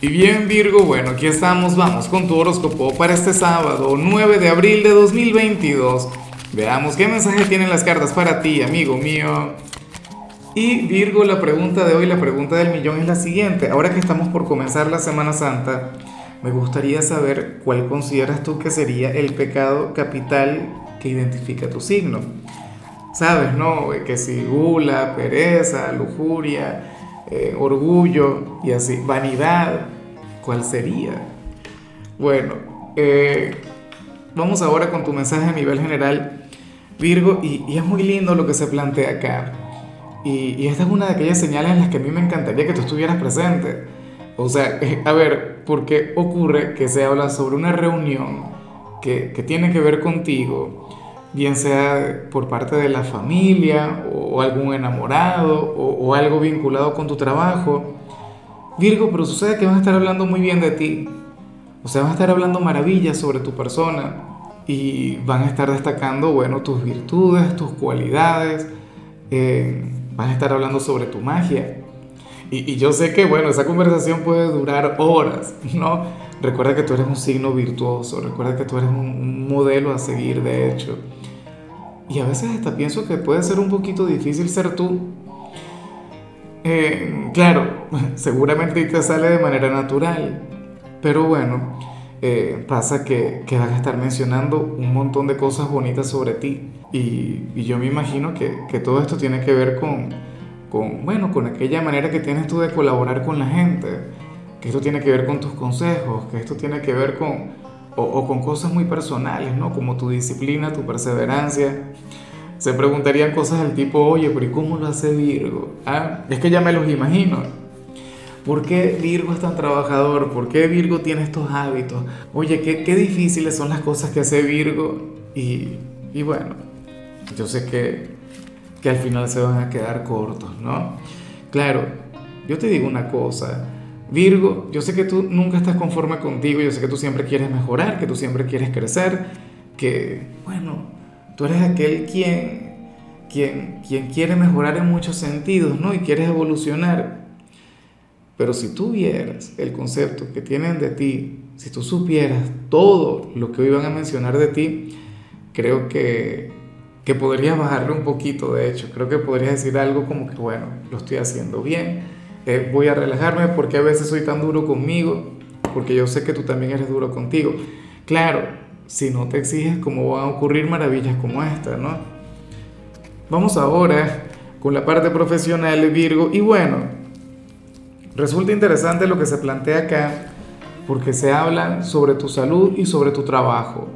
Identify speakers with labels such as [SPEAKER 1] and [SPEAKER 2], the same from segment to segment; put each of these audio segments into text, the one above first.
[SPEAKER 1] Y bien Virgo, bueno, aquí estamos, vamos con tu horóscopo para este sábado 9 de abril de 2022. Veamos qué mensaje tienen las cartas para ti, amigo mío. Y Virgo, la pregunta de hoy, la pregunta del millón es la siguiente. Ahora que estamos por comenzar la Semana Santa, me gustaría saber cuál consideras tú que sería el pecado capital que identifica tu signo. Sabes, ¿no? Que si gula, pereza, lujuria, eh, orgullo y así, vanidad, ¿cuál sería? Bueno, eh, vamos ahora con tu mensaje a nivel general, Virgo, y, es muy lindo lo que se plantea acá. Y, esta es una de aquellas señales en las que a mí me encantaría que tú estuvieras presente. O sea, eh, a ver, ¿por qué ocurre que se habla sobre una reunión que, que tiene que ver contigo? Bien sea por parte de la familia o, algún enamorado o, algo vinculado con tu trabajo. Virgo, pero sucede que van a estar hablando muy bien de ti. O sea, van a estar hablando maravillas sobre tu persona y van a estar destacando, bueno, tus virtudes, tus cualidades. Eh, van a estar hablando sobre tu magia. Y, y yo sé que, bueno, esa conversación puede durar horas, ¿no? Recuerda que tú eres un signo virtuoso, recuerda que tú eres un modelo a seguir, de hecho. Y a veces hasta pienso que puede ser un poquito difícil ser tú. Eh, claro, seguramente te sale de manera natural, pero bueno, eh, pasa que, van a estar mencionando un montón de cosas bonitas sobre ti. Y, y yo me imagino que, que, todo esto tiene que ver con, con, bueno, con aquella manera que tienes tú de colaborar con la gente, que esto tiene que ver con tus consejos, que esto tiene que ver con, o, con cosas muy personales, ¿no? Como tu disciplina, tu perseverancia. Se preguntarían cosas del tipo, oye, pero ¿y cómo lo hace Virgo? ¿Ah? Es que ya me los imagino. ¿Por qué Virgo es tan trabajador? ¿Por qué Virgo tiene estos hábitos? Oye, qué, qué difíciles son las cosas que hace Virgo. Y, y bueno, yo sé que, que al final se van a quedar cortos, ¿no? Claro, yo te digo una cosa Virgo, yo sé que tú nunca estás conforme contigo, yo sé que tú siempre quieres mejorar, que tú siempre quieres crecer, que, bueno, tú eres aquel quien, quien, quien quiere mejorar en muchos sentidos, ¿no? Y quieres evolucionar. Pero si tú vieras el concepto que tienen de ti, si tú supieras todo lo que hoy van a mencionar de ti, creo que, que podrías bajarle un poquito, de hecho. Creo que podrías decir algo como que, bueno, lo estoy haciendo bien eh, voy a relajarme porque a veces soy tan duro conmigo, porque yo sé que tú también eres duro contigo. Claro, si no te exiges, ¿cómo van a ocurrir maravillas como esta, no? Vamos ahora con la parte profesional, Virgo, y bueno, resulta interesante lo que se plantea acá, porque se habla sobre tu salud y sobre tu trabajo.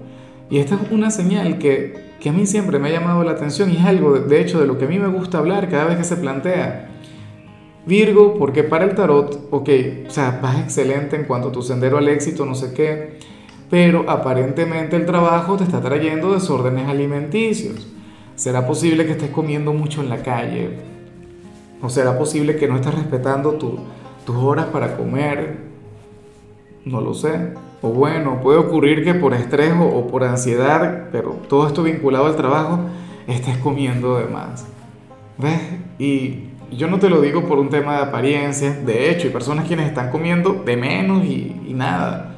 [SPEAKER 1] Y esta es una señal que, que a mí siempre me ha llamado la atención y es algo, de hecho, de lo que a mí me gusta hablar cada vez que se plantea. Virgo, porque para el tarot, ok, o sea, vas excelente en cuanto a tu sendero al éxito, no sé qué, pero aparentemente el trabajo te está trayendo desórdenes alimenticios. ¿Será posible que estés comiendo mucho en la calle? ¿O será posible que no estés respetando tus horas para comer? No lo sé. O bueno, puede ocurrir que por estrés o, o por ansiedad, pero todo esto vinculado al trabajo, estés comiendo de más. ¿Ves? Y yo no te lo digo por un tema de apariencia, de hecho, hay personas quienes están comiendo de menos y, nada,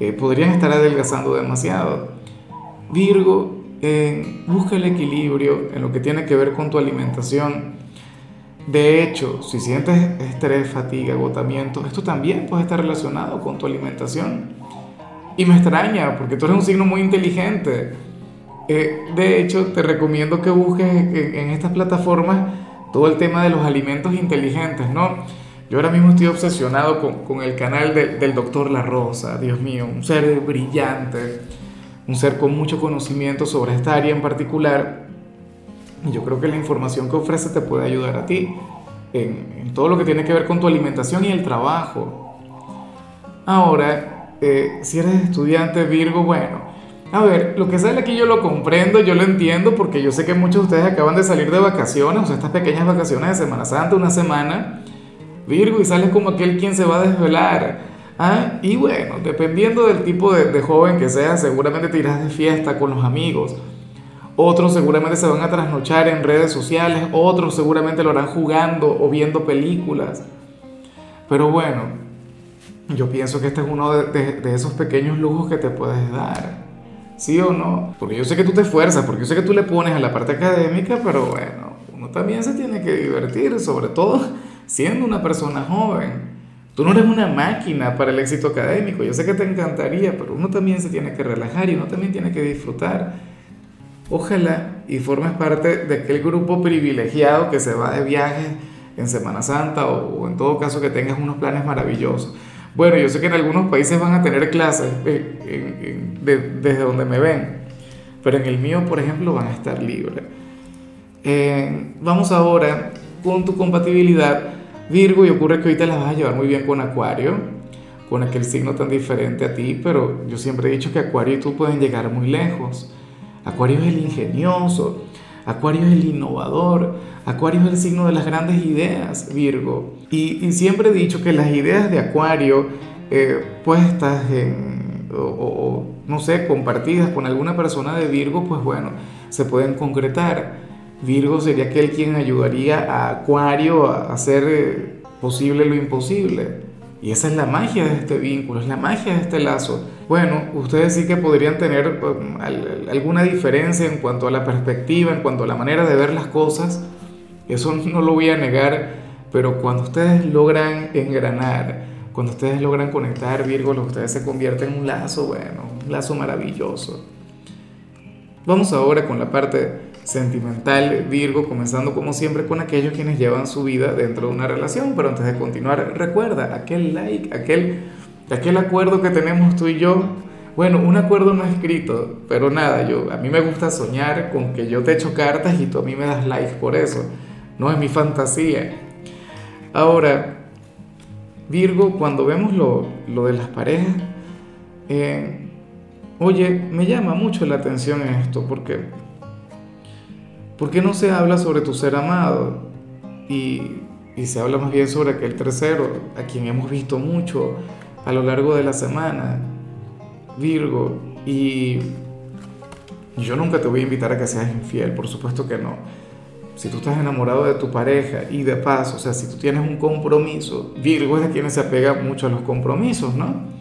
[SPEAKER 1] eh, podrían estar adelgazando demasiado. Virgo, eh, busca el equilibrio en lo que tiene que ver con tu alimentación. De hecho, si sientes estrés, fatiga, agotamiento, esto también puede estar relacionado con tu alimentación. Y me extraña, porque tú eres un signo muy inteligente. Eh, de hecho, te recomiendo que busques en estas plataformas todo el tema de los alimentos inteligentes, ¿no? Yo ahora mismo estoy obsesionado con, con el canal del doctor La Rosa, Dios mío, un ser brillante, un ser con mucho conocimiento sobre esta área en particular. Y yo creo que la información que ofrece te puede ayudar a ti en, en todo lo que tiene que ver con tu alimentación y el trabajo. Ahora, eh, si eres estudiante Virgo, bueno, a ver, lo que sale aquí yo lo comprendo, yo lo entiendo, porque yo sé que muchos de ustedes acaban de salir de vacaciones, o sea, estas pequeñas vacaciones de Semana Santa, una semana, Virgo, y sales como aquel quien se va a desvelar. ¿ah? Y bueno, dependiendo del tipo de, joven que seas, seguramente te irás de fiesta con los amigos. Otros seguramente se van a trasnochar en redes sociales, otros seguramente lo harán jugando o viendo películas. Pero bueno, yo pienso que este es uno de, esos pequeños lujos que te puedes dar. ¿Sí o no? Porque yo sé que tú te esfuerzas, porque yo sé que tú le pones a la parte académica, pero bueno, uno también se tiene que divertir, sobre todo siendo una persona joven. Tú no eres una máquina para el éxito académico, yo sé que te encantaría, pero uno también se tiene que relajar y uno también tiene que disfrutar. Ojalá y formes parte de aquel grupo privilegiado que se va de viaje en Semana Santa o, en todo caso que tengas unos planes maravillosos. Bueno, yo sé que en algunos países van a tener clases eh, desde donde me ven, pero en el mío, por ejemplo, van a estar libres. Eh, vamos ahora con tu compatibilidad Virgo y ocurre que ahorita la vas a llevar muy bien con Acuario, con aquel signo tan diferente a ti, pero yo siempre he dicho que Acuario y tú pueden llegar muy lejos. Acuario es el ingenioso, Acuario es el innovador, Acuario es el signo de las grandes ideas, Virgo. Y, siempre he dicho que las ideas de Acuario, eh, puestas en, o, no sé, compartidas con alguna persona de Virgo, pues bueno, se pueden concretar. Virgo sería aquel quien ayudaría a Acuario a hacer eh, posible lo imposible. Y esa es la magia de este vínculo, es la magia de este lazo. Bueno, ustedes sí que podrían tener um, alguna diferencia en cuanto a la perspectiva, en cuanto a la manera de ver las cosas. Eso no lo voy a negar, pero cuando ustedes logran engranar, cuando ustedes logran conectar, Virgo, lo que ustedes se convierten en un lazo, bueno, un lazo maravilloso. Vamos ahora con la parte sentimental, Virgo, comenzando como siempre con aquellos quienes llevan su vida dentro de una relación. Pero antes de continuar, recuerda aquel like, aquel, aquel acuerdo que tenemos tú y yo. Bueno, un acuerdo no escrito, pero nada, yo, a mí me gusta soñar con que yo te echo cartas y tú a mí me das like por eso. No es mi fantasía. Ahora, Virgo, cuando vemos lo, lo de las parejas, eh, oye, me llama mucho la atención esto, porque ¿Por qué no se habla sobre tu ser amado? Y, se habla más bien sobre aquel tercero, a quien hemos visto mucho a lo largo de la semana, Virgo. Y yo nunca te voy a invitar a que seas infiel, por supuesto que no. Si tú estás enamorado de tu pareja y de paso, o sea, si tú tienes un compromiso, Virgo es de quienes se apega mucho a los compromisos, ¿no?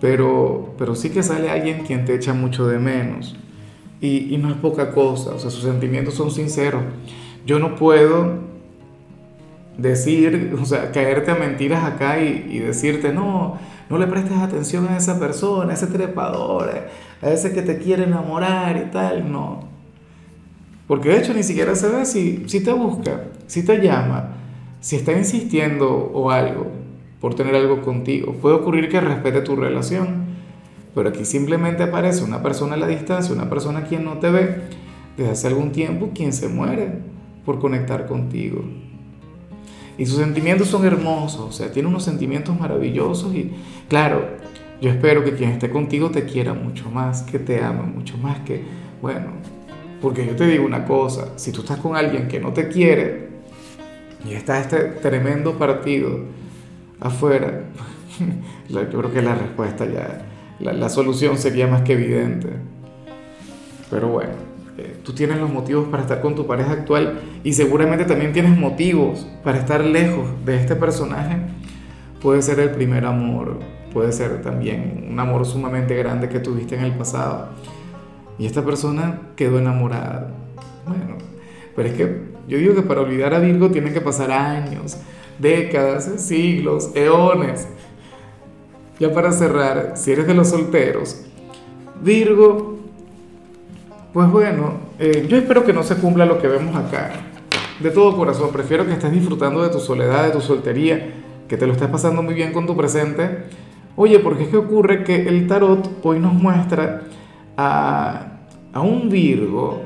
[SPEAKER 1] Pero, pero sí que sale alguien quien te echa mucho de menos y, no es poca cosa, o sea, sus sentimientos son sinceros. Yo no puedo decir, o sea, caerte a mentiras acá y, decirte, no, no le prestes atención a esa persona, a ese trepador, a ese que te quiere enamorar y tal, no. Porque de hecho ni siquiera se ve si, si te busca, si te llama, si está insistiendo o algo por tener algo contigo. Puede ocurrir que respete tu relación pero aquí simplemente aparece una persona a la distancia, una persona quien no te ve desde hace algún tiempo, quien se muere por conectar contigo. Y sus sentimientos son hermosos, o sea, tiene unos sentimientos maravillosos y claro, yo espero que quien esté contigo te quiera mucho más, que te ame mucho más, que, bueno, porque yo te digo una cosa, si tú estás con alguien que no te quiere y está este tremendo partido afuera, yo creo que la respuesta ya la, solución sería más que evidente. Pero bueno, eh, tú tienes los motivos para estar con tu pareja actual y seguramente también tienes motivos para estar lejos de este personaje. Puede ser el primer amor, puede ser también un amor sumamente grande que tuviste en el pasado. Y esta persona quedó enamorada. Bueno, pero es que yo digo que para olvidar a Virgo tienen que pasar años, décadas, siglos, eones. Ya para cerrar, si eres de los solteros, Virgo, pues bueno, eh, yo espero que no se cumpla lo que vemos acá. De todo corazón, prefiero que estés disfrutando de tu soledad, de tu soltería, que te lo estés pasando muy bien con tu presente. Oye, porque es que ocurre que el tarot hoy nos muestra a, a un Virgo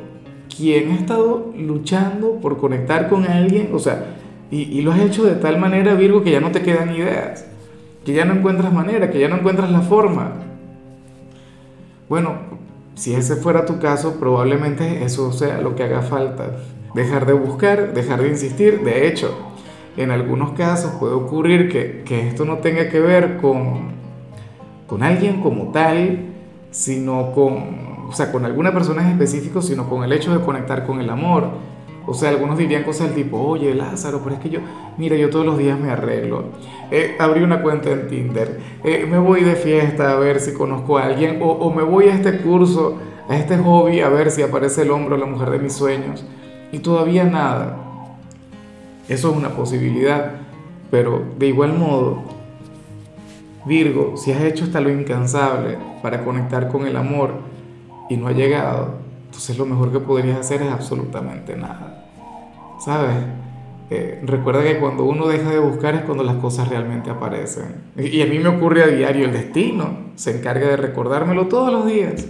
[SPEAKER 1] quien ha estado luchando por conectar con alguien, o sea, y, lo has hecho de tal manera, Virgo, que ya no te quedan ideas que ya no encuentras manera, que ya no encuentras la forma. Bueno, si ese fuera tu caso, probablemente eso sea lo que haga falta. Dejar de buscar, dejar de insistir. De hecho, en algunos casos puede ocurrir que, que esto no tenga que ver con, con alguien como tal, sino con, o sea, con alguna persona en específico, sino con el hecho de conectar con el amor. O sea, algunos dirían cosas del tipo, oye Lázaro, pero es que yo, mira, yo todos los días me arreglo. Eh, abrí una cuenta en Tinder, eh, me voy de fiesta a ver si conozco a alguien, o, o, me voy a este curso, a este hobby, a ver si aparece el hombre o la mujer de mis sueños. Y todavía nada. Eso es una posibilidad. Pero de igual modo, Virgo, si has hecho hasta lo incansable para conectar con el amor y no ha llegado, entonces lo mejor que podrías hacer es absolutamente nada. ¿Sabes? Eh, recuerda que cuando uno deja de buscar es cuando las cosas realmente aparecen. Y a mí me ocurre a diario, el destino se encarga de recordármelo todos los días.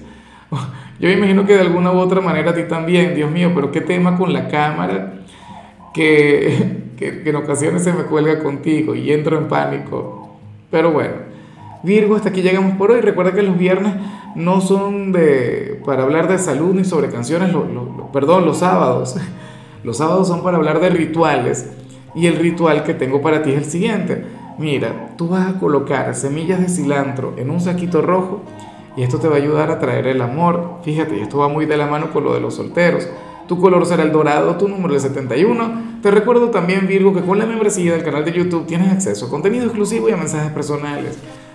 [SPEAKER 1] Yo me imagino que de alguna u otra manera a ti también, Dios mío, pero qué tema con la cámara que, que, que en ocasiones se me cuelga contigo y entro en pánico. Pero bueno, Virgo, hasta aquí llegamos por hoy. Recuerda que los viernes no son de, para hablar de salud ni sobre canciones, lo, lo, perdón, los sábados. Los sábados son para hablar de rituales y el ritual que tengo para ti es el siguiente. Mira, tú vas a colocar semillas de cilantro en un saquito rojo y esto te va a ayudar a traer el amor. Fíjate, esto va muy de la mano con lo de los solteros. Tu color será el dorado, tu número es 71. Te recuerdo también, Virgo, que con la membresía del canal de YouTube tienes acceso a contenido exclusivo y a mensajes personales.